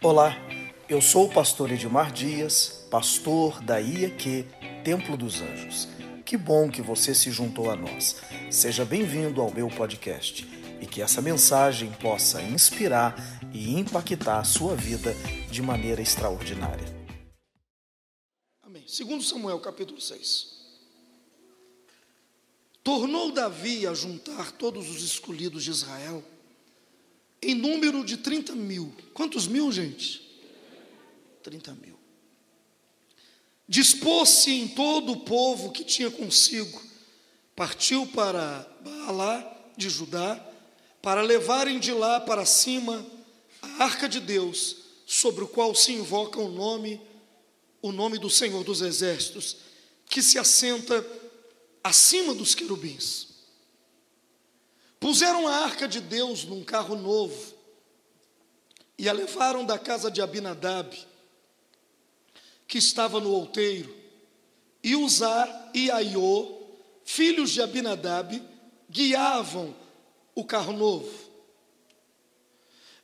Olá, eu sou o pastor Edmar Dias, pastor da IEQ Templo dos Anjos. Que bom que você se juntou a nós. Seja bem-vindo ao meu podcast e que essa mensagem possa inspirar e impactar a sua vida de maneira extraordinária. Amém. Segundo Samuel, capítulo 6. Tornou Davi a juntar todos os escolhidos de Israel em número de 30 mil. Quantos mil, gente? 30 mil. Dispôs-se em todo o povo que tinha consigo, partiu para Baalá de Judá, para levarem de lá para cima a arca de Deus, sobre o qual se invoca o nome, o nome do Senhor dos Exércitos, que se assenta acima dos querubins. Puseram a arca de Deus num carro novo e a levaram da casa de Abinadab, que estava no outeiro, e Uzá e Aiô, filhos de Abinadab, guiavam o carro novo.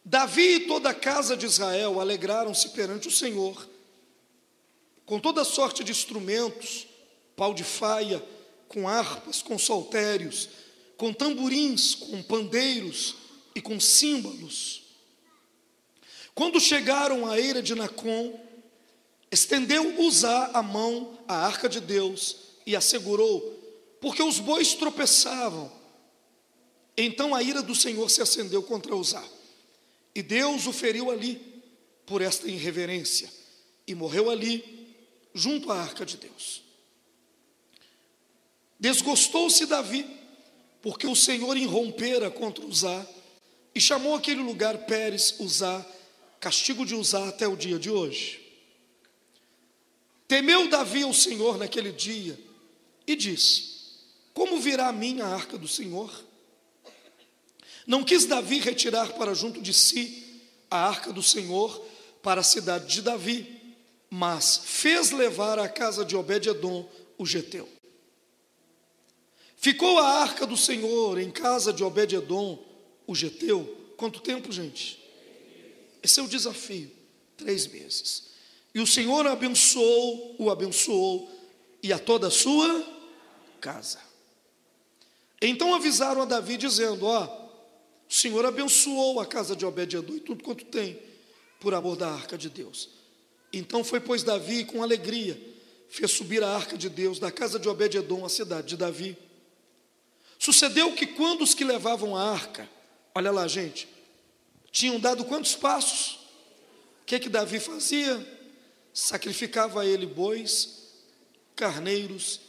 Davi e toda a casa de Israel alegraram-se perante o Senhor, com toda sorte de instrumentos, pau de faia, com harpas, com saltérios, com tamborins, com pandeiros e com símbolos. Quando chegaram à eira de Nacon, estendeu Uzá a mão à arca de Deus e a segurou, porque os bois tropeçavam. Então a ira do Senhor se acendeu contra Uzá, e Deus o feriu ali por esta irreverência, e morreu ali, junto à arca de Deus. Desgostou-se Davi porque o Senhor irrompera contra Uzá e chamou aquele lugar Pérez Uzá, castigo de Uzá até o dia de hoje. Temeu Davi o Senhor naquele dia e disse: Como virá a mim a arca do Senhor? Não quis Davi retirar para junto de si a arca do Senhor para a cidade de Davi, mas fez levar à casa de Obed-edom o geteu. Ficou a arca do Senhor em casa de Obed-Edom, o geteu, quanto tempo, gente? Esse é o desafio, três meses. E o Senhor abençoou, o abençoou, e a toda a sua casa. Então avisaram a Davi, dizendo: Ó, o Senhor abençoou a casa de Obed-Edom e tudo quanto tem, por amor da arca de Deus. Então foi, pois, Davi com alegria, fez subir a arca de Deus da casa de Obed-Edom, a cidade de Davi Sucedeu que quando os que levavam a arca, olha lá, gente, tinham dado quantos passos? O que que Davi fazia? Sacrificava a ele bois, carneiros,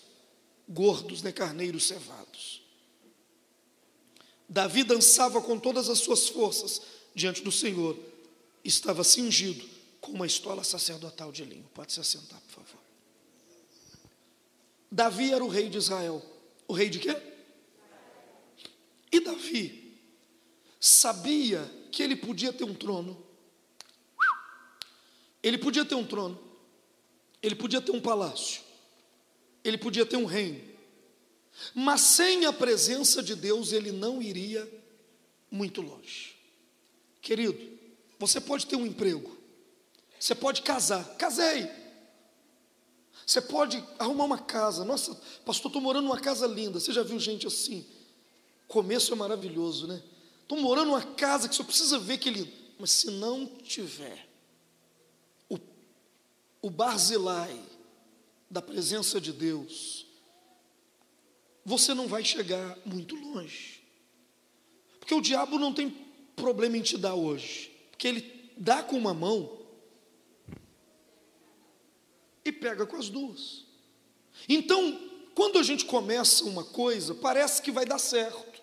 gordos, né, carneiros cevados. Davi dançava com todas as suas forças diante do Senhor, estava cingido com uma estola sacerdotal de linho. Pode se assentar, por favor. Davi era o rei de Israel. O rei de quê? E Davi sabia que ele podia ter um trono, ele podia ter um trono, ele podia ter um palácio, ele podia ter um reino, mas sem a presença de Deus ele não iria muito longe. Querido, você pode ter um emprego, você pode casar, casei. Você pode arrumar uma casa. Nossa, pastor, estou morando numa casa linda. Você já viu gente assim? Começo é maravilhoso, né? Estou morando numa casa que só precisa ver que ele. Mas se não tiver o, o barzilai da presença de Deus, você não vai chegar muito longe. Porque o diabo não tem problema em te dar hoje. Porque ele dá com uma mão e pega com as duas. Então, quando a gente começa uma coisa, parece que vai dar certo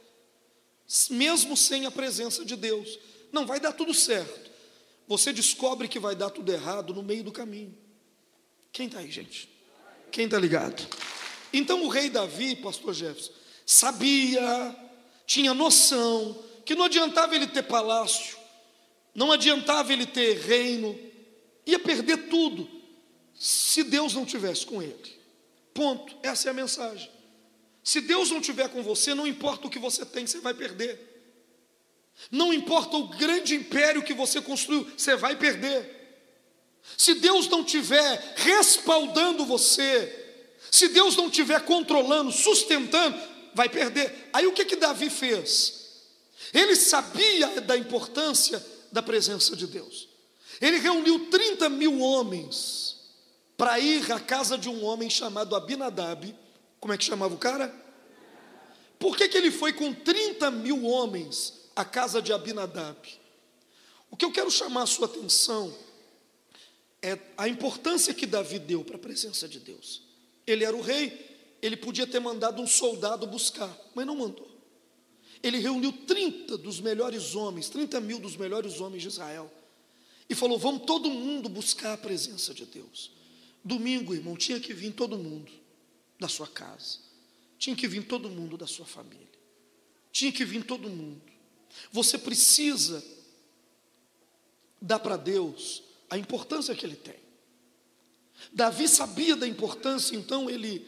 mesmo sem a presença de Deus. Não vai dar tudo certo. Você descobre que vai dar tudo errado no meio do caminho. Quem está aí, gente? Quem está ligado? Então o rei Davi, pastor Jefferson, sabia, tinha noção que não adiantava ele ter palácio, não adiantava ele ter reino, ia perder tudo se Deus não tivesse com ele. Ponto. Essa é a mensagem. Se Deus não estiver com você, não importa o que você tem, você vai perder. Não importa o grande império que você construiu, você vai perder. Se Deus não tiver respaldando você, se Deus não tiver controlando, sustentando, vai perder. Aí o que que Davi fez? Ele sabia da importância da presença de Deus. Ele reuniu 30 mil homens para ir à casa de um homem chamado Abinadab. Como é que chamava o cara? Por que, que ele foi com 30 mil homens à casa de Abinadab? O que eu quero chamar a sua atenção é a importância que Davi deu para a presença de Deus. Ele era o rei, ele podia ter mandado um soldado buscar, mas não mandou. Ele reuniu 30 dos melhores homens, 30 mil dos melhores homens de Israel, e falou: Vamos todo mundo buscar a presença de Deus. Domingo, irmão, tinha que vir todo mundo da sua casa, tinha que vir todo mundo da sua família, tinha que vir todo mundo. Você precisa dar para Deus a importância que ele tem. Davi sabia da importância, então ele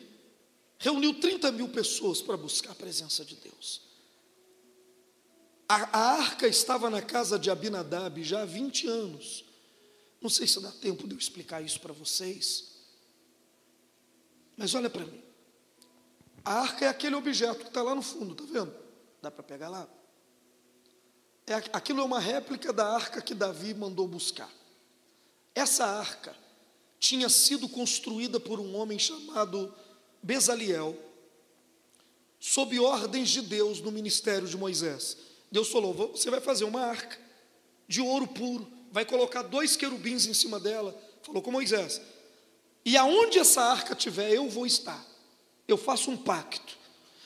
reuniu 30 mil pessoas para buscar a presença de Deus. A, a, arca estava na casa de Abinadab já há 20 anos. Não sei se dá tempo de eu explicar isso para vocês. Mas olha para mim. A arca é aquele objeto que está lá no fundo, está vendo? Dá para pegar lá? É, aquilo é uma réplica da arca que Davi mandou buscar. Essa arca tinha sido construída por um homem chamado Bezaliel, sob ordens de Deus no ministério de Moisés. Deus falou: Você vai fazer uma arca de ouro puro, vai colocar dois querubins em cima dela. Falou com Moisés: E aonde essa arca tiver, eu vou estar. Eu faço um pacto.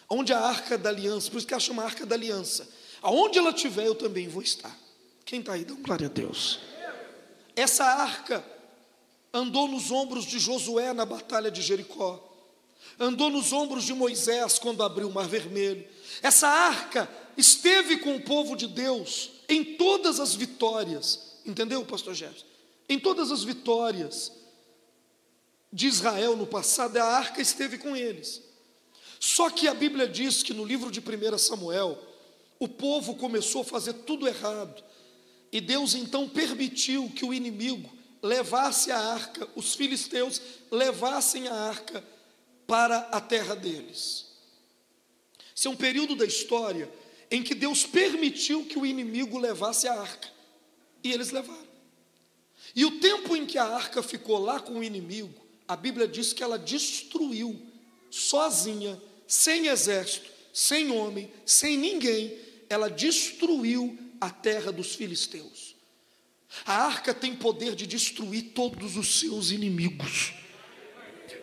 Onde a arca da aliança, por isso que ela chama arca da aliança. Aonde ela tiver, eu também vou estar. Quem está aí, dá um glória a Deus. Essa arca andou nos ombros de Josué na batalha de Jericó, andou nos ombros de Moisés quando abriu o Mar Vermelho. Essa arca esteve com o povo de Deus em todas as vitórias, entendeu, pastor Jefferson? Em todas as vitórias de Israel no passado, a arca esteve com eles. Só que a Bíblia diz que no livro de 1 Samuel, o povo começou a fazer tudo errado, e Deus então permitiu que o inimigo levasse a arca, os filisteus levassem a arca para a terra deles. Esse é um período da história em que Deus permitiu que o inimigo levasse a arca, e eles levaram. E o tempo em que a arca ficou lá com o inimigo, a Bíblia diz que ela destruiu, sozinha, sem exército, sem homem, sem ninguém, ela destruiu a terra dos filisteus. A arca tem poder de destruir todos os seus inimigos.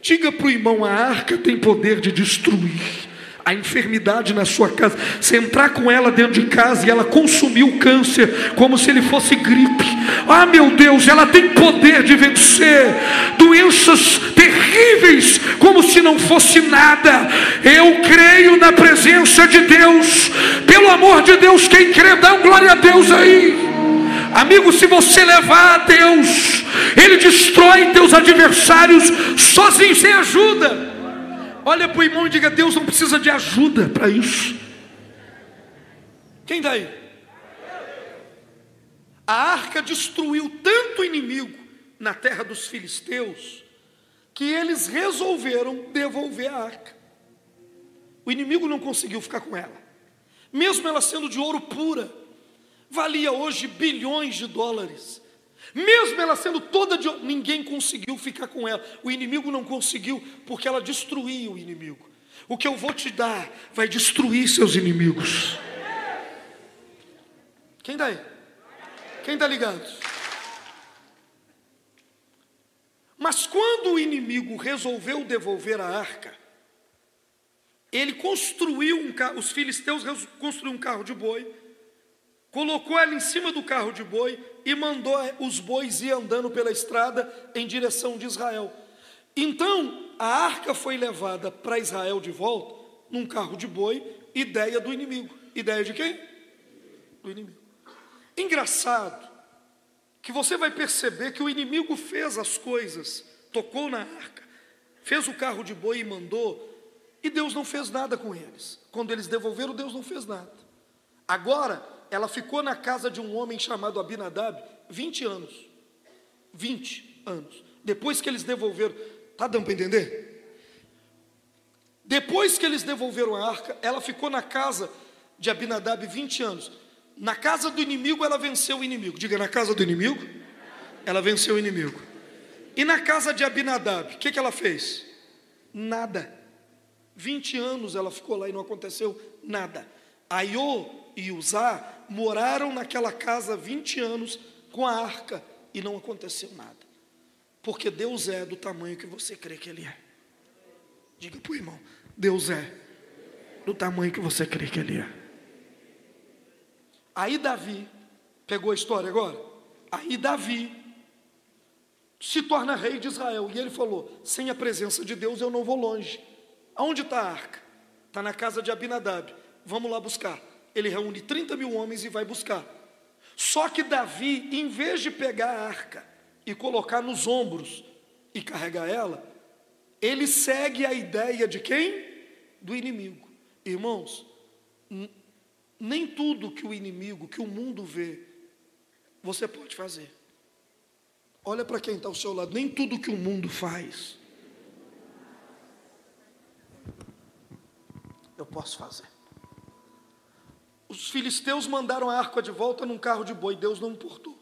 Diga para o irmão: a arca tem poder de destruir a enfermidade na sua casa. Você entrar com ela dentro de casa e ela consumir o câncer como se ele fosse gripe. Ah, meu Deus, ela tem poder de vencer doenças terríveis como se não fosse nada. Eu creio na presença de Deus. Pelo amor de Deus, quem crê, dá um glória a Deus aí. Amigo, se você levar a Deus, Ele destrói teus adversários sozinho, sem ajuda. Olha para o irmão e diga: Deus não precisa de ajuda para isso. Quem está aí? A arca destruiu tanto inimigo na terra dos filisteus que eles resolveram devolver a arca. O inimigo não conseguiu ficar com ela, mesmo ela sendo de ouro pura, valia hoje bilhões de dólares. Mesmo ela sendo toda de ninguém conseguiu ficar com ela. O inimigo não conseguiu porque ela destruía o inimigo. O que eu vou te dar vai destruir seus inimigos. Quem está aí? Quem está ligado? Mas quando o inimigo resolveu devolver a arca, ele construiu um carro, os filisteus construíram um carro de boi, colocou ela em cima do carro de boi e mandou os bois ir andando pela estrada em direção de Israel. Então, a arca foi levada para Israel de volta num carro de boi, ideia do inimigo. Ideia de quem? Do inimigo. Engraçado que você vai perceber que o inimigo fez as coisas, tocou na arca, fez o carro de boi e mandou, e Deus não fez nada com eles. Quando eles devolveram, Deus não fez nada. Agora, ela ficou na casa de um homem chamado Abinadab 20 anos. 20 anos. Depois que eles devolveram, tá dando para entender? Depois que eles devolveram a arca, ela ficou na casa de Abinadab 20 anos. Na casa do inimigo, ela venceu o inimigo. Diga, na casa do inimigo, ela venceu o inimigo. E na casa de Abinadab, o que, que ela fez? Nada. 20 anos ela ficou lá e não aconteceu nada. Aiô e Uzá moraram naquela casa 20 anos com a arca e não aconteceu nada. Porque Deus é do tamanho que você crê que Ele é. Diga para o irmão: Deus é do tamanho que você crê que Ele é. Aí Davi, pegou a história agora? Aí Davi se torna rei de Israel. E ele falou: sem a presença de Deus eu não vou longe. Aonde está a arca? Está na casa de Abinadab. Vamos lá buscar. Ele reúne 30 mil homens e vai buscar. Só que Davi, em vez de pegar a arca e colocar nos ombros e carregar ela, ele segue a ideia de quem? Do inimigo. Irmãos, nem tudo que o inimigo, que o mundo vê, você pode fazer. Olha para quem está ao seu lado, nem tudo que o mundo faz, eu posso fazer. Os filisteus mandaram a arca de volta num carro de boi, Deus não importou.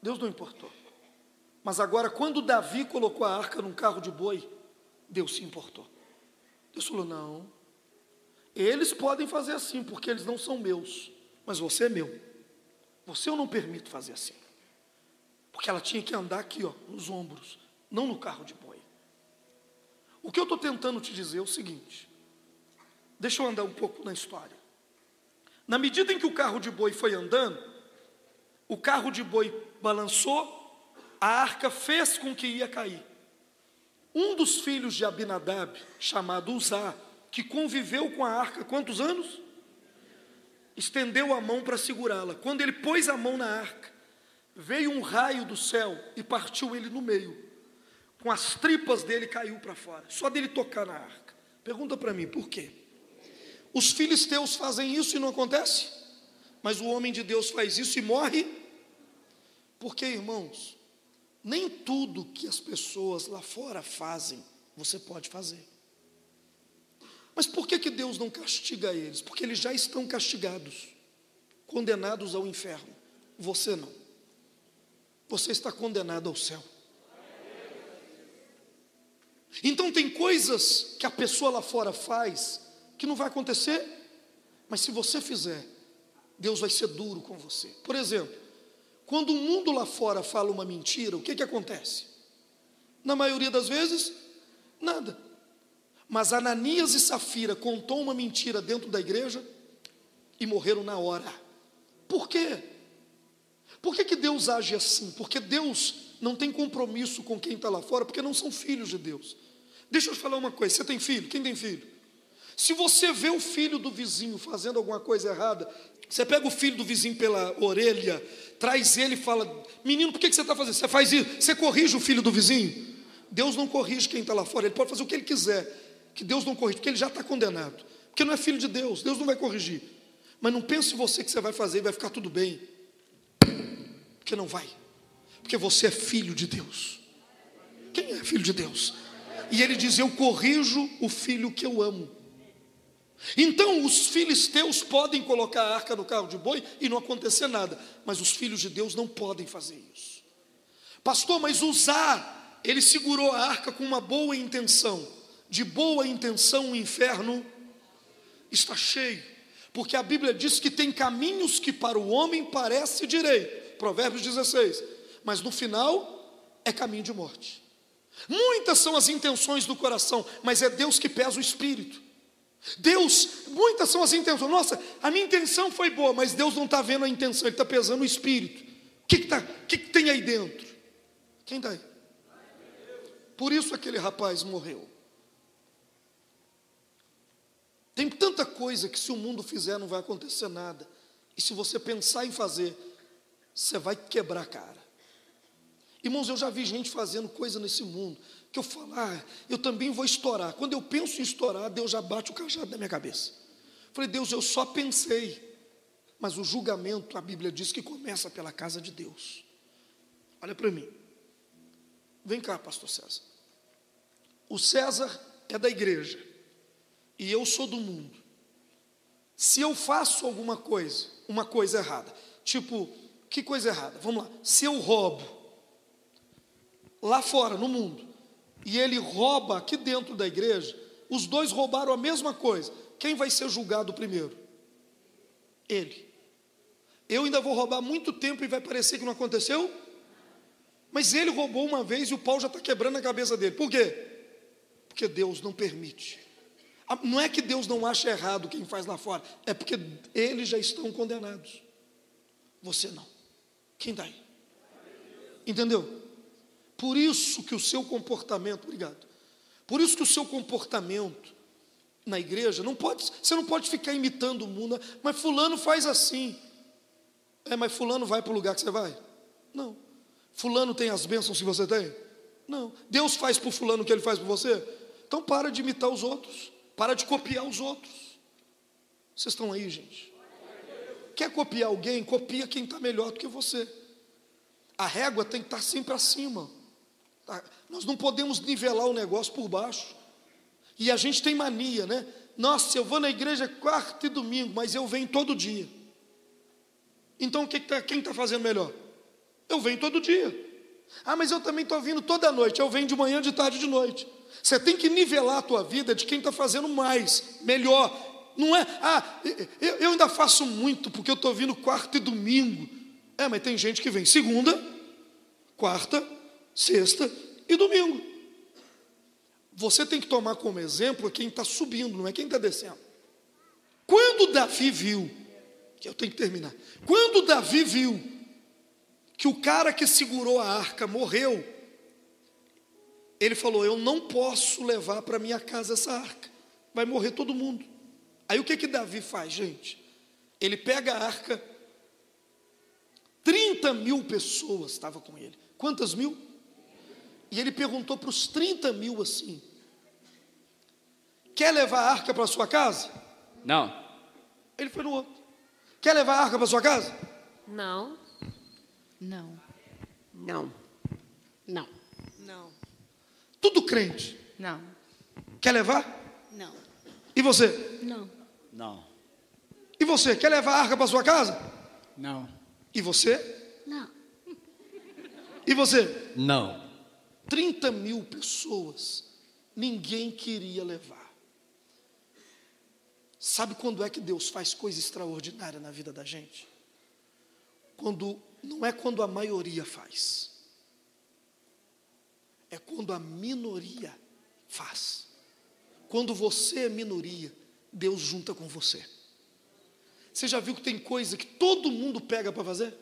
Deus não importou. Mas agora, quando Davi colocou a arca num carro de boi, Deus se importou. Deus falou: não, eles podem fazer assim, porque eles não são meus, mas você é meu. Você eu não permito fazer assim. Porque ela tinha que andar aqui, ó, nos ombros, não no carro de boi. O que eu estou tentando te dizer é o seguinte: Deixa eu andar um pouco na história. Na medida em que o carro de boi foi andando, o carro de boi balançou, a arca fez com que ia cair. Um dos filhos de Abinadab, chamado Uzá, que conviveu com a arca quantos anos? Estendeu a mão para segurá-la. Quando ele pôs a mão na arca, veio um raio do céu e partiu ele no meio. Com as tripas dele caiu para fora, só dele tocar na arca. Pergunta para mim, por quê? Os filisteus fazem isso e não acontece, mas o homem de Deus faz isso e morre. Porque, irmãos, nem tudo que as pessoas lá fora fazem, você pode fazer. Mas por que, que Deus não castiga eles? Porque eles já estão castigados, condenados ao inferno. Você não. Você está condenado ao céu. Então tem coisas que a pessoa lá fora faz que não vai acontecer, mas se você fizer, Deus vai ser duro com você. Por exemplo, quando o mundo lá fora fala uma mentira, o que, que acontece? Na maioria das vezes, nada. Mas Ananias e Safira contou uma mentira dentro da igreja e morreram na hora. Por quê? Por que, que Deus age assim? Porque Deus não tem compromisso com quem está lá fora, porque não são filhos de Deus. Deixa eu te falar uma coisa: você tem filho? Quem tem filho? Se você vê o filho do vizinho fazendo alguma coisa errada, você pega o filho do vizinho pela orelha, traz ele e fala: Menino, por que você está fazendo? Você faz isso, você corrige o filho do vizinho. Deus não corrige quem está lá fora, ele pode fazer o que ele quiser, que Deus não corrige, porque ele já está condenado, porque não é filho de Deus, Deus não vai corrigir. Mas não pense você que você vai fazer e vai ficar tudo bem, porque não vai, porque você é filho de Deus. Quem é filho de Deus? E ele diz: Eu corrijo o filho que eu amo. Então os filisteus podem colocar a arca no carro de boi e não acontecer nada, mas os filhos de Deus não podem fazer isso. Pastor, mas usar, ele segurou a arca com uma boa intenção. De boa intenção o inferno está cheio, porque a Bíblia diz que tem caminhos que para o homem parece direito. Provérbios 16. Mas no final é caminho de morte. Muitas são as intenções do coração, mas é Deus que pesa o espírito. Deus, muitas são as intenções. Nossa, a minha intenção foi boa, mas Deus não está vendo a intenção, Ele está pesando o espírito. O que, que, tá, que, que tem aí dentro? Quem está aí? Por isso aquele rapaz morreu. Tem tanta coisa que se o mundo fizer não vai acontecer nada. E se você pensar em fazer, você vai quebrar a cara. Irmãos, eu já vi gente fazendo coisa nesse mundo que eu falo, ah, eu também vou estourar. Quando eu penso em estourar, Deus já bate o cajado na minha cabeça. Falei, Deus, eu só pensei, Mas o julgamento, a Bíblia diz que começa pela casa de Deus. Olha para mim. Vem cá, pastor César. O César é da igreja e eu sou do mundo. Se eu faço alguma coisa, uma coisa errada, tipo, que coisa errada? Vamos lá. Se eu roubo lá fora, no mundo, e ele rouba aqui dentro da igreja, os dois roubaram a mesma coisa. Quem vai ser julgado primeiro? Ele. Eu ainda vou roubar muito tempo e vai parecer que não aconteceu? Mas ele roubou uma vez e o pau já está quebrando a cabeça dele. Por quê? Porque Deus não permite. Ah, não é que Deus não acha errado quem faz lá fora, é porque eles já estão condenados. Você não. Quem está aí? Entendeu? Por isso que o seu comportamento, obrigado. Por isso que o seu comportamento na igreja não pode, você não pode ficar imitando o mundo, mas fulano faz assim. É, mas fulano vai para o lugar que você vai? Não. Fulano tem as bênçãos que você tem? Não. Deus faz por fulano o que ele faz por você? Então para de imitar os outros. Para de copiar os outros. Vocês estão aí, gente? Quer copiar alguém? Copia quem está melhor do que você. A régua tem que estar tá sempre acima. Tá? Nós não podemos nivelar o negócio por baixo. E a gente tem mania, né? Nossa, eu vou na igreja quarta e domingo, mas eu venho todo dia. Então tá, quem está fazendo melhor? Eu venho todo dia. Ah, mas eu também estou vindo toda noite. Eu venho de manhã, de tarde, de noite. Você tem que nivelar a tua vida de quem está fazendo mais, melhor. Não é, ah, eu, eu ainda faço muito porque eu estou vindo quarta e domingo. É, mas tem gente que vem segunda, quarta, sexta e domingo. Você tem que tomar como exemplo quem está subindo, não é quem está descendo. Quando Davi viu, que eu tenho que terminar, quando Davi viu que o cara que segurou a arca morreu, ele falou: Eu não posso levar para minha casa essa arca, vai morrer todo mundo. Aí o que que Davi faz, gente? Ele pega a arca, 30 mil pessoas estavam com ele. Quantas mil? E ele perguntou para os 30 mil assim: Quer levar a arca para sua casa? Não. Ele foi no outro. Quer levar a arca para sua casa? Não. Não. Não. Não. Não. Tudo crente. Não. Quer levar? Não. E você? Não. Não. E você? Quer levar a arca para sua casa? Não. E você? Não. E você? Não. 30 mil pessoas, ninguém queria levar. Sabe quando é que Deus faz coisa extraordinária na vida da gente? Quando não é quando a maioria faz, é quando a minoria faz. Quando você é minoria, Deus junta com você. Você já viu que tem coisa que todo mundo pega para fazer?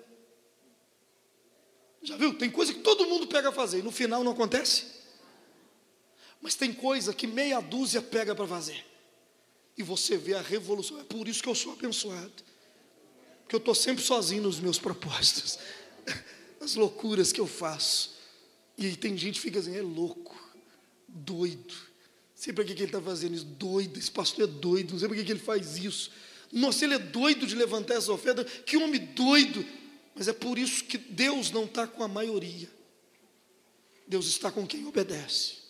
Já viu? Tem coisa que todo mundo pega para fazer e no final não acontece. Mas tem coisa que meia dúzia pega para fazer. E você vê a revolução. É por isso que eu sou abençoado que eu estou sempre sozinho nos meus propósitos, as loucuras que eu faço. E tem gente que fica assim, é louco, doido. Não sei para que, que ele está fazendo isso, doido, esse pastor é doido, não sei para que, que ele faz isso. Nossa, ele é doido de levantar essa oferta, que homem doido. Mas é por isso que Deus não está com a maioria. Deus está com quem obedece.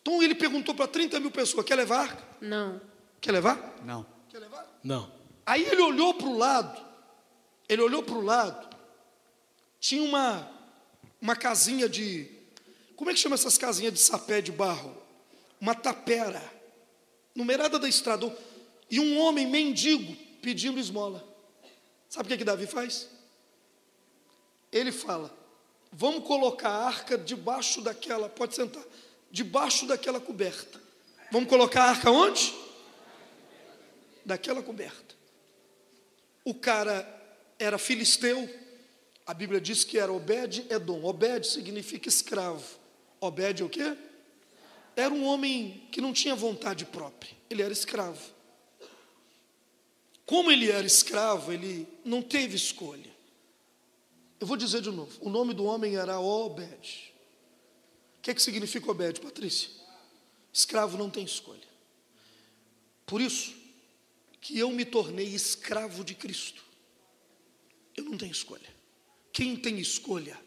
Então ele perguntou para 30 mil pessoas: quer levar? Não. Quer levar? Não. Quer levar? Não. Aí ele olhou para o lado, ele olhou para o lado, tinha uma, uma casinha de, como é que chama essas casinhas de sapé de barro? Uma tapera, numerada da estrada, e um homem mendigo pedindo esmola. Sabe o que, que Davi faz? Ele fala: vamos colocar a arca debaixo daquela, pode sentar, debaixo daquela coberta. Vamos colocar a arca onde? Daquela coberta. O cara era filisteu, a Bíblia diz que era Obed Edom. Obed significa escravo. Obed é o quê? Era um homem que não tinha vontade própria, ele era escravo. Como ele era escravo, ele não teve escolha. Eu vou dizer de novo: o nome do homem era Obed. O que, é que significa Obed, Patrícia? Escravo não tem escolha. Por isso, que eu me tornei escravo de Cristo. Eu não tenho escolha. Quem tem escolha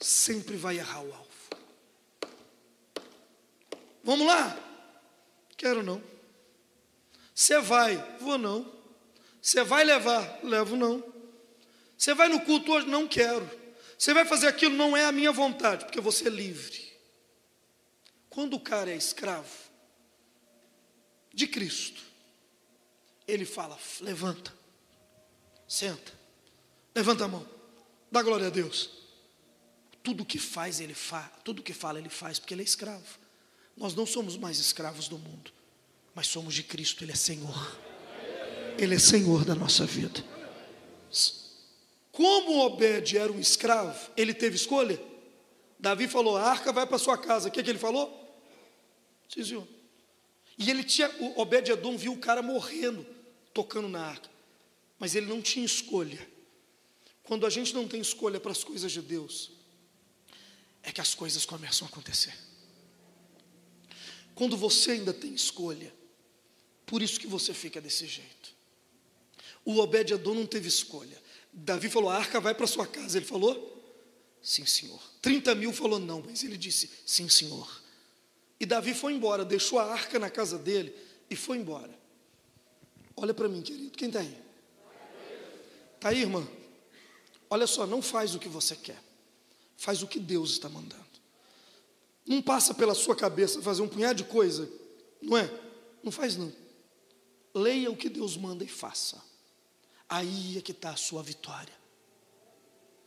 sempre vai errar o alvo. Vamos lá? Quero não. Você vai? Vou não. Você vai levar? Levo não. Você vai no culto hoje? Não quero. Você vai fazer aquilo? Não é a minha vontade, porque você é livre. Quando o cara é escravo de Cristo, ele fala: levanta, senta, levanta a mão, dá glória a Deus. Tudo que faz, ele faz, tudo que fala, ele faz, porque ele é escravo. Nós não somos mais escravos do mundo, mas somos de Cristo, Ele é Senhor. Ele é Senhor da nossa vida. Como Obed era um escravo, ele teve escolha. Davi falou: a arca vai para sua casa. O que, que ele falou? Senhor. E ele tinha, o Obed-Edom viu o cara morrendo, tocando na arca. Mas ele não tinha escolha. Quando a gente não tem escolha para as coisas de Deus, é que as coisas começam a acontecer. Quando você ainda tem escolha, por isso que você fica desse jeito. O Obed-Edom não teve escolha. Davi falou: a arca vai para sua casa. Ele falou: sim, senhor. 30 mil falou não, mas ele disse: sim, senhor. E Davi foi embora, deixou a arca na casa dele e foi embora. Olha para mim, querido, quem está aí? Está aí, irmã? Olha só, não faz o que você quer, faz o que Deus está mandando. Não passa pela sua cabeça fazer um punhado de coisa, não é? Não faz não. Leia o que Deus manda e faça. Aí é que está a sua vitória.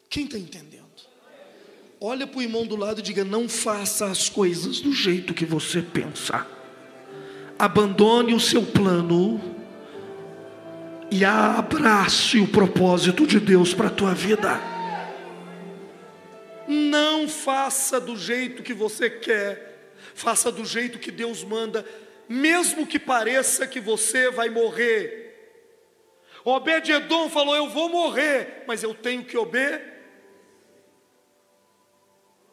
Quem está entendendo? Olha para o irmão do lado e diga: não faça as coisas do jeito que você pensa. Abandone o seu plano e abrace o propósito de Deus para a tua vida. Não faça do jeito que você quer, faça do jeito que Deus manda, mesmo que pareça que você vai morrer. Obed-Edom falou: Eu vou morrer, mas eu tenho que obedecer.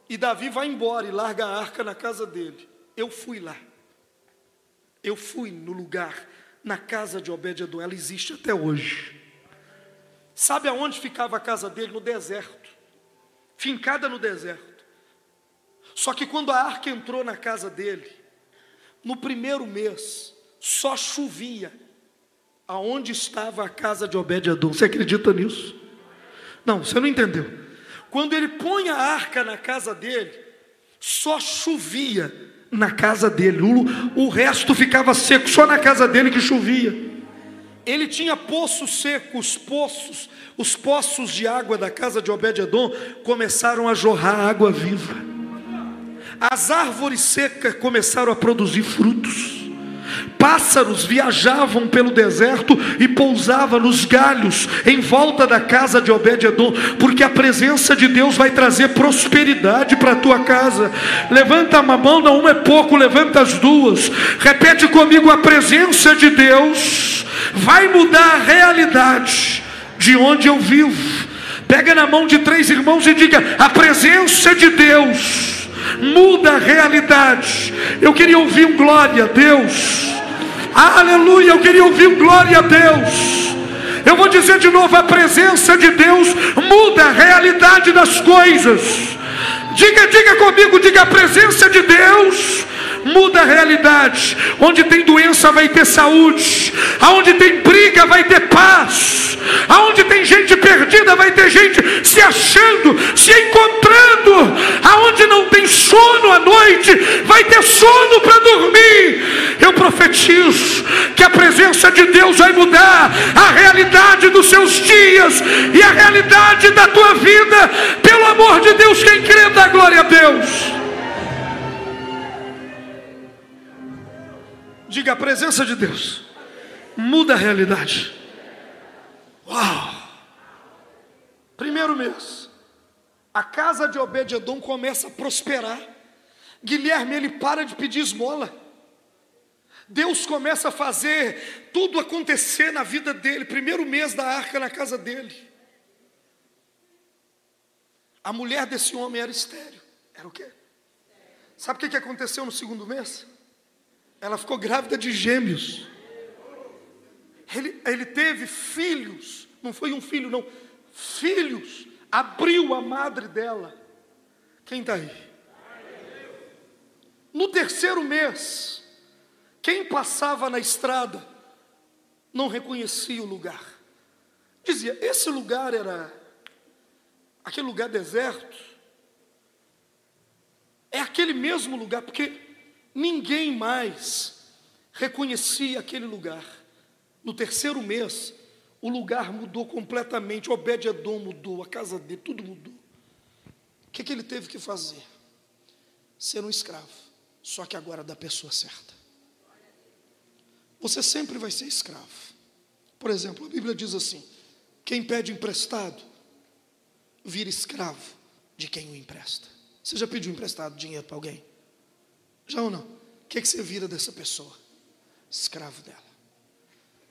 E Davi vai embora e larga a arca na casa dele. Eu fui lá. Eu fui no lugar, na casa de Obed-Edom. Ela existe até hoje. Sabe aonde ficava a casa dele? No deserto. Fincada no deserto. Só que quando a arca entrou na casa dele, no primeiro mês, só chovia aonde estava a casa de Obed-Edom. Você acredita nisso? Não, você não entendeu. Quando ele põe a arca na casa dele, só chovia na casa dele, o, o resto ficava seco, só na casa dele que chovia. Ele tinha poços secos, poços, os poços de água da casa de Obed-Edom começaram a jorrar água viva. As árvores secas começaram a produzir frutos. Pássaros viajavam pelo deserto e pousavam nos galhos em volta da casa de Obed-Edom, porque a presença de Deus vai trazer prosperidade para a tua casa. Levanta uma mão, não é pouco, levanta as duas. Repete comigo: a presença de Deus vai mudar a realidade de onde eu vivo. Pega na mão de três irmãos e diga: a presença de Deus muda a realidade. Eu queria ouvir um glória a Deus. Aleluia, eu queria ouvir um glória a Deus. Eu vou dizer de novo: a presença de Deus muda a realidade das coisas. Diga, diga comigo, diga a presença de Deus muda a realidade. Onde tem doença vai ter saúde. Aonde tem briga vai ter paz. Aonde tem gente perdida vai ter gente se achando, se encontrando. Aonde não tem sono à noite vai ter sono para dormir. Eu profetizo que a presença de Deus vai mudar a realidade dos seus dias e a realidade da tua vida. Pelo amor de Deus, quem crê dá glória a Deus. Diga a presença de Deus. Muda a realidade. Uau! Primeiro mês. A casa de Obed-Edom começa a prosperar. Guilherme, ele para de pedir esmola. Deus começa a fazer tudo acontecer na vida dele. Primeiro mês da arca na casa dele. A mulher desse homem era estéreo. Era o quê? Sabe o que aconteceu no segundo mês? Ela ficou grávida de gêmeos. ele, ele teve filhos, não foi um filho, não, filhos, abriu a madre dela. Quem está aí? No terceiro mês, quem passava na estrada não reconhecia o lugar. Dizia: esse lugar era aquele lugar deserto. É aquele mesmo lugar, porque ninguém mais reconhecia aquele lugar. No terceiro mês, o lugar mudou completamente. Obed-Edom mudou, a casa dele, tudo mudou. O que, que ele teve que fazer? Ser um escravo, só que agora da pessoa certa. Você sempre vai ser escravo. Por exemplo, a Bíblia diz assim: quem pede emprestado, vira escravo de quem o empresta. Você já pediu emprestado dinheiro para alguém? Já ou não? O que, é que você vira dessa pessoa? Escravo dela.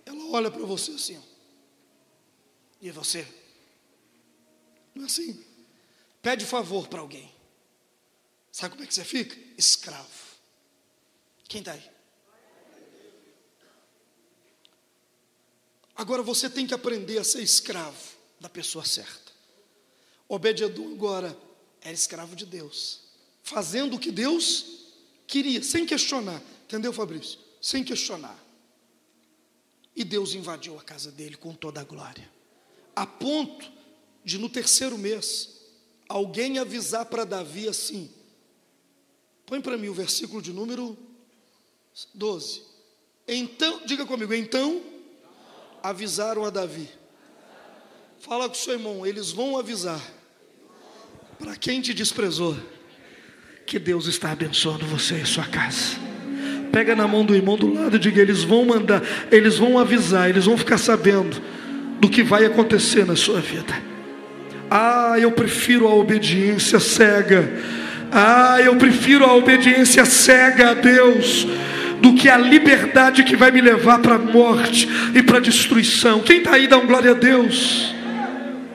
Ela olha para você assim, ó. E você? Não é assim? Pede favor para alguém. Sabe como é que você fica? Escravo. Quem está aí? Agora você tem que aprender a ser escravo da pessoa certa. Obed-Edom agora era escravo de Deus, fazendo o que Deus queria, sem questionar. Entendeu, Fabrício? Sem questionar. E Deus invadiu a casa dele com toda a glória, a ponto de no terceiro mês alguém avisar para Davi assim: põe para mim o versículo de número 12. Então, diga comigo, então avisaram a Davi. Fala com o seu irmão, eles vão avisar para quem te desprezou que Deus está abençoando você e sua casa. Pega na mão do irmão do lado e diga: eles vão mandar, eles vão avisar, eles vão ficar sabendo do que vai acontecer na sua vida. Ah, eu prefiro a obediência cega. Ah, eu prefiro a obediência cega a Deus do que a liberdade que vai me levar para a morte e para a destruição. Quem está aí, dá um glória a Deus.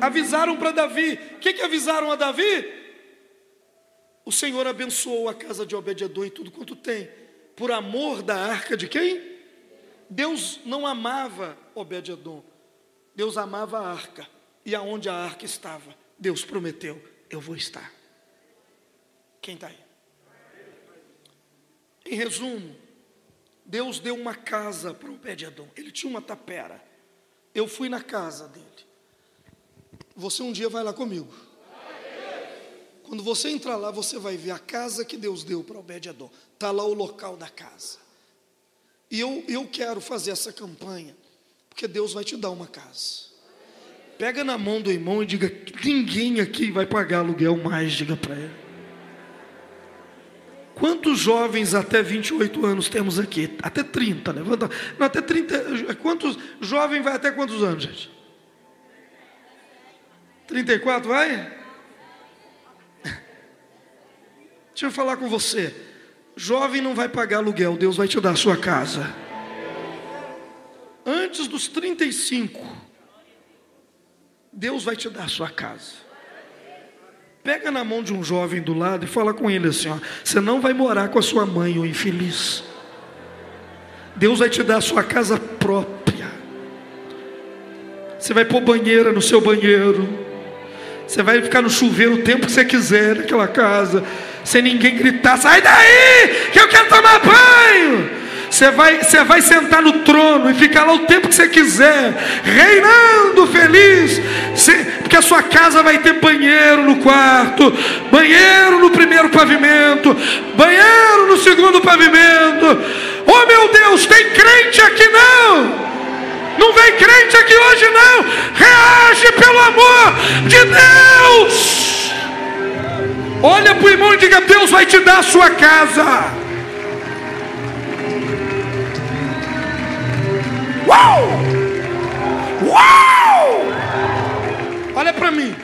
Avisaram para Davi. O que, que avisaram a Davi? O Senhor abençoou a casa de Obed-Edom e tudo quanto tem, por amor da arca de quem? Deus não amava Obed-Edom, Deus amava a arca, e aonde a arca estava, Deus prometeu: Eu vou estar. Quem está aí? Em resumo, Deus deu uma casa para o Obed-Edom. Ele tinha uma tapera. Eu fui na casa dele. Você um dia vai lá comigo. Quando você entrar lá, você vai ver a casa que Deus deu para Obed-Edom. Está lá o local da casa. E eu, eu quero fazer essa campanha, porque Deus vai te dar uma casa. Pega na mão do irmão e diga: ninguém aqui vai pagar aluguel mais, diga para ele. Quantos jovens até 28 anos temos aqui? Até 30, levanta. Não, até 30. Quantos jovem vai até quantos anos, gente? 34 vai? Deixa eu falar com você. Jovem não vai pagar aluguel, Deus vai te dar a sua casa. Antes dos 35, Deus vai te dar a sua casa. Pega na mão de um jovem do lado e fala com ele assim: ó, você não vai morar com a sua mãe, o infeliz. Deus vai te dar a sua casa própria. Você vai pôr banheira no seu banheiro. Você vai ficar no chuveiro o tempo que você quiser naquela casa, sem ninguém gritar: sai daí, que eu quero tomar banho. Você vai, você vai sentar no trono e ficar lá o tempo que você quiser, reinando feliz, porque a sua casa vai ter banheiro no quarto, banheiro no primeiro pavimento, banheiro no segundo pavimento. Oh meu Deus, tem crente aqui não? Não vem crente aqui hoje não. Reage pelo amor de Deus. Olha para o irmão e diga: Deus vai te dar a sua casa. Uau! Uau! Olha para mim.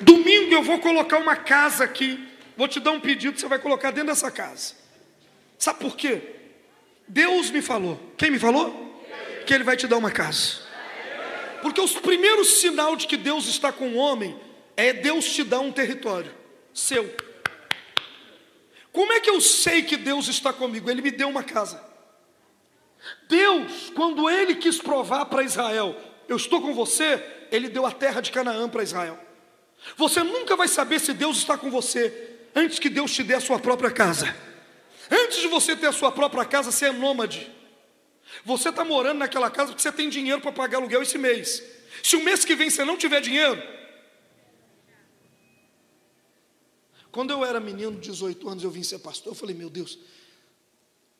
Domingo eu vou colocar uma casa aqui. Vou te dar um pedido, você vai colocar dentro dessa casa. Sabe por quê? Deus me falou. Quem me falou? Que Ele vai te dar uma casa. Porque os primeiros sinal de que Deus está com o homem é Deus te dar um território seu. Como é que eu sei que Deus está comigo? Ele me deu uma casa. Deus, quando ele quis provar para Israel, eu estou com você, ele deu a terra de Canaã para Israel. Você nunca vai saber se Deus está com você antes que Deus te dê a sua própria casa. Antes de você ter a sua própria casa, você é nômade. Você está morando naquela casa porque você tem dinheiro para pagar aluguel esse mês. Se o mês que vem você não tiver dinheiro. Quando eu era menino, 18 anos, eu vim ser pastor, eu falei, meu Deus,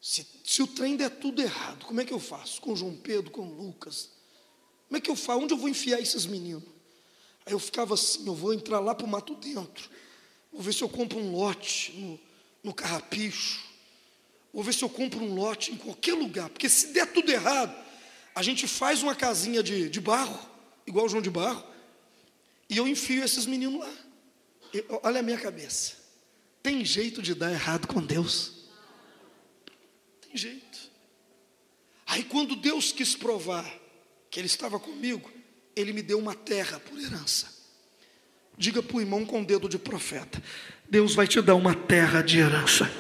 se, se o trem der tudo errado, como é que eu faço? Com João Pedro, com Lucas? Como é que eu faço? Onde eu vou enfiar esses meninos? Aí eu ficava assim, eu vou entrar lá para o mato dentro. Vou ver se eu compro um lote no, no carrapicho. Vou ver se eu compro um lote em qualquer lugar. Porque se der tudo errado, a gente faz uma casinha de, de barro, igual o João de Barro, e eu enfio esses meninos lá. Eu, olha a minha cabeça. Tem jeito de dar errado com Deus? Jeito. Aí quando Deus quis provar que Ele estava comigo, Ele me deu uma terra por herança. Diga para o irmão com o dedo de profeta: Deus vai te dar uma terra de herança.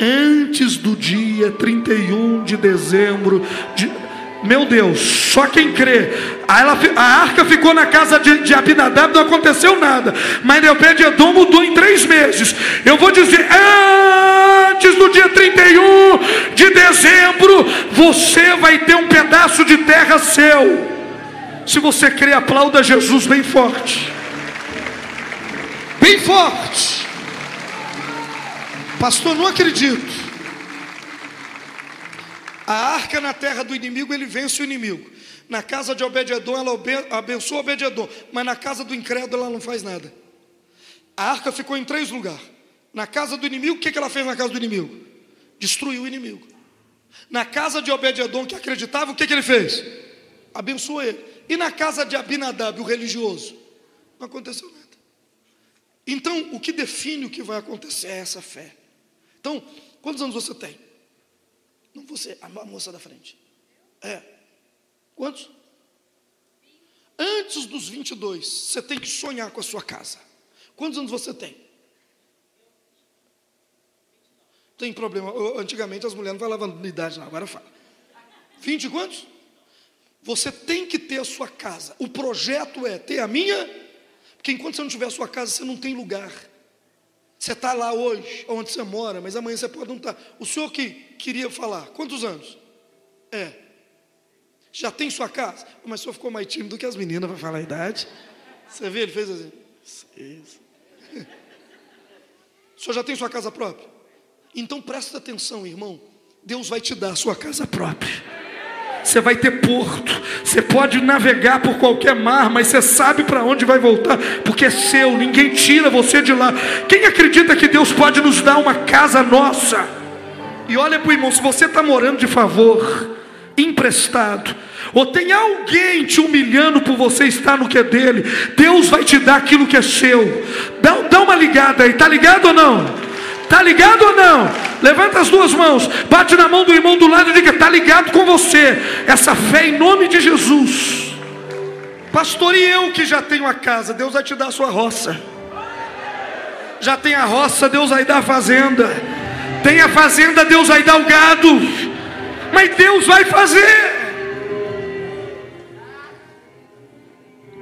Antes do dia 31 de dezembro de. Meu Deus, só quem crê. Ela, a arca ficou na casa de, de Abinadab, não aconteceu nada. Mas Neopededom mudou em três meses. Eu vou dizer, antes do dia 31 de dezembro, você vai ter um pedaço de terra seu. Se você crê, aplauda Jesus bem forte. Bem forte. Pastor, não acredito. A arca na terra do inimigo, ele vence o inimigo. Na casa de Obed-Edom, ela abençoa Obed-Edom. Mas na casa do incrédulo, ela não faz nada. A arca ficou em três lugares. Na casa do inimigo, o que ela fez na casa do inimigo? Destruiu o inimigo. Na casa de Obed-Edom, que acreditava, o que ele fez? Abençoou ele. E na casa de Abinadab, o religioso? Não aconteceu nada. Então, o que define o que vai acontecer é essa fé. Então, quantos anos você tem? Não você, a moça da frente. É. Quantos? Antes dos 22, você tem que sonhar com a sua casa. Quantos anos você tem? Tem problema. Antigamente as mulheres não falavam de idade, não, agora fala. 20 e quantos? Você tem que ter a sua casa. O projeto é ter a minha, porque enquanto você não tiver a sua casa, você não tem lugar. Você está lá hoje, onde você mora, mas amanhã você pode não estar. Tá. O senhor que queria falar, quantos anos? É. Já tem sua casa? Mas o senhor ficou mais tímido do que as meninas para falar a idade. Você vê, ele fez assim. Seis. O senhor já tem sua casa própria? Então presta atenção, irmão. Deus vai te dar a sua casa própria você vai ter porto, você pode navegar por qualquer mar, mas você sabe para onde vai voltar, porque é seu, ninguém tira você de lá. Quem acredita que Deus pode nos dar uma casa nossa? E olha para o irmão, se você está morando de favor, emprestado, ou tem alguém te humilhando por você estar no que é dele, Deus vai te dar aquilo que é seu. Dá, dá uma ligada aí, tá ligado ou não? Está ligado ou não? Levanta as duas mãos, bate na mão do irmão do lado e diga: está ligado com você. Essa fé em nome de Jesus. Pastor, e eu que já tenho a casa, Deus vai te dar a sua roça. Já tem a roça, Deus vai dar a fazenda. Tem a fazenda, Deus vai dar o gado. Mas Deus vai fazer.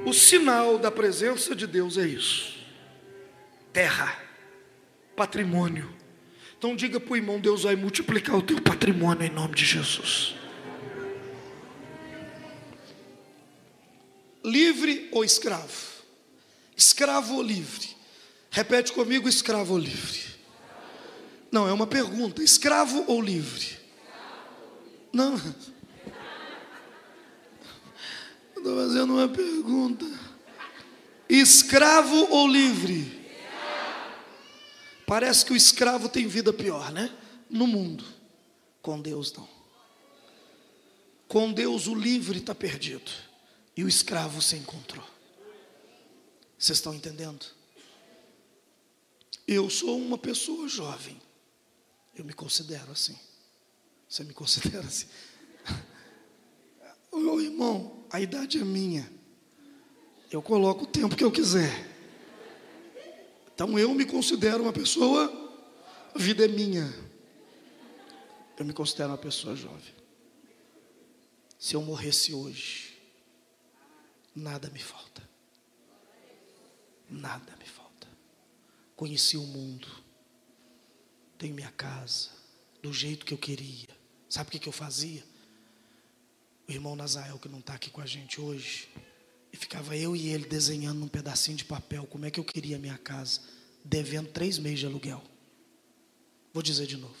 O sinal da presença de Deus é isso: terra patrimônio. Então diga para o irmão: Deus vai multiplicar o teu patrimônio em nome de Jesus. Livre ou escravo? Escravo ou livre? Repete comigo: escravo ou livre? Não, é uma pergunta: escravo ou livre? Não. Estou fazendo uma pergunta. Escravo ou livre? Parece que o escravo tem vida pior, né? No mundo. Com Deus não. Com Deus o livre está perdido. E o escravo se encontrou. Vocês estão entendendo? Eu sou uma pessoa jovem. Eu me considero assim. Você me considera assim? Ô irmão, a idade é minha. Eu coloco o tempo que eu quiser. Então eu me considero uma pessoa, a vida é minha. Eu me considero uma pessoa jovem. Se eu morresse hoje, nada me falta. Nada me falta. Conheci o mundo. Tenho minha casa. Do jeito que eu queria. Sabe o que, que eu fazia? O irmão Nazael, que não está aqui com a gente hoje, e ficava eu e ele desenhando num pedacinho de papel como é que eu queria a minha casa, devendo três meses de aluguel. Vou dizer de novo.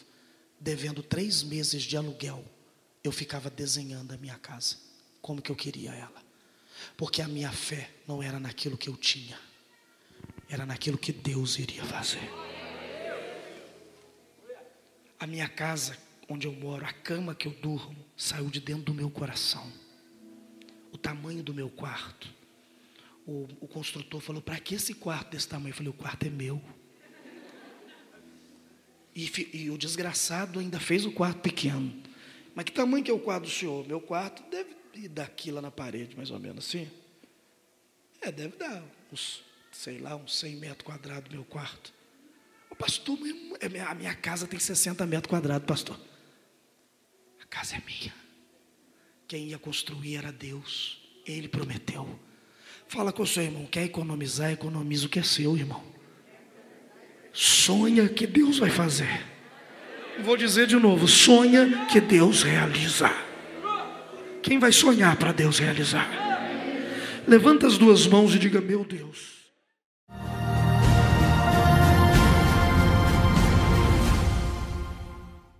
Devendo três meses de aluguel, eu ficava desenhando a minha casa, como que eu queria ela. Porque a minha fé não era naquilo que eu tinha, era naquilo que Deus iria fazer. A minha casa, onde eu moro, a cama que eu durmo, saiu de dentro do meu coração. O tamanho do meu quarto. O, o construtor falou: para que esse quarto desse tamanho? Eu falei: o quarto é meu. E, e, o desgraçado ainda fez o quarto pequeno. Mas que tamanho que é o quarto do senhor? Meu quarto deve ir daqui lá na parede, mais ou menos assim. É, deve dar uns, sei lá, uns 100 metros quadrados meu quarto. O pastor, é a minha casa tem 60 metros quadrados, pastor. A casa é minha. Quem ia construir era Deus. Ele prometeu. Fala com o seu irmão, quer economizar, economiza o que é seu, irmão. Sonha que Deus vai fazer. Vou dizer de novo, sonha que Deus realiza. Quem vai sonhar para Deus realizar? Levanta as duas mãos e diga: Meu Deus,